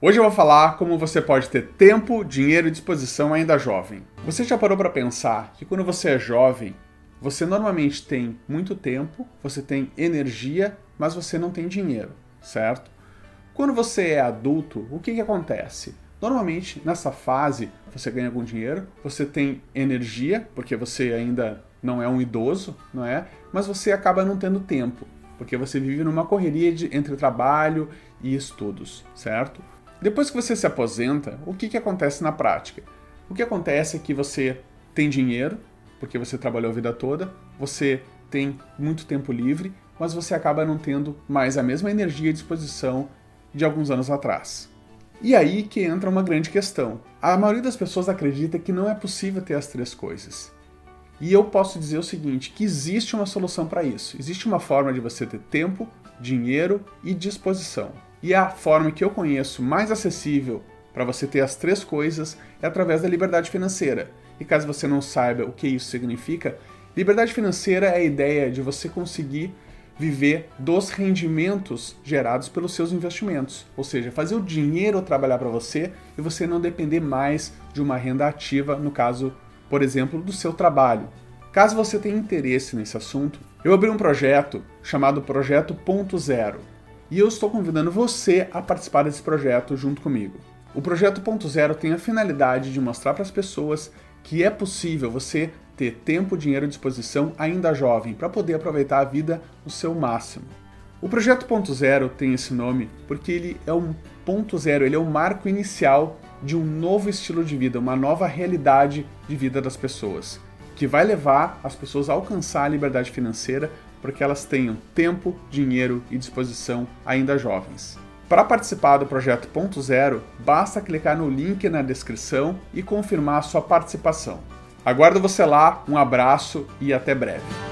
Hoje eu vou falar como você pode ter tempo, dinheiro e disposição ainda jovem. Você já parou para pensar que quando você é jovem, você normalmente tem muito tempo, você tem energia, mas você não tem dinheiro, certo? Quando você é adulto, o que, que acontece? Normalmente, nessa fase, você ganha algum dinheiro, você tem energia, porque você ainda não é um idoso, não é? Mas você acaba não tendo tempo, porque você vive numa correria de, entre trabalho e estudos, certo? Depois que você se aposenta, o que, que acontece na prática? O que acontece é que você tem dinheiro, porque você trabalhou a vida toda, você tem muito tempo livre, mas você acaba não tendo mais a mesma energia e disposição de alguns anos atrás. E aí que entra uma grande questão. A maioria das pessoas acredita que não é possível ter as três coisas. E eu posso dizer o seguinte, que existe uma solução para isso. Existe uma forma de você ter tempo, dinheiro e disposição. E a forma que eu conheço mais acessível para você ter as três coisas é através da liberdade financeira. E caso você não saiba o que isso significa, liberdade financeira é a ideia de você conseguir viver dos rendimentos gerados pelos seus investimentos, ou seja, fazer o dinheiro trabalhar para você e você não depender mais de uma renda ativa, no caso, por exemplo, do seu trabalho. Caso você tenha interesse nesse assunto, eu abri um projeto chamado Projeto Ponto Zero e eu estou convidando você a participar desse projeto junto comigo. O projeto Ponto Zero tem a finalidade de mostrar para as pessoas que é possível você ter tempo, dinheiro e disposição ainda jovem para poder aproveitar a vida no seu máximo. O projeto Ponto Zero tem esse nome porque ele é um ponto zero, ele é o um marco inicial de um novo estilo de vida, uma nova realidade de vida das pessoas, que vai levar as pessoas a alcançar a liberdade financeira para que elas tenham tempo, dinheiro e disposição ainda jovens. Para participar do projeto Ponto Zero, basta clicar no link na descrição e confirmar sua participação. Aguardo você lá, um abraço e até breve.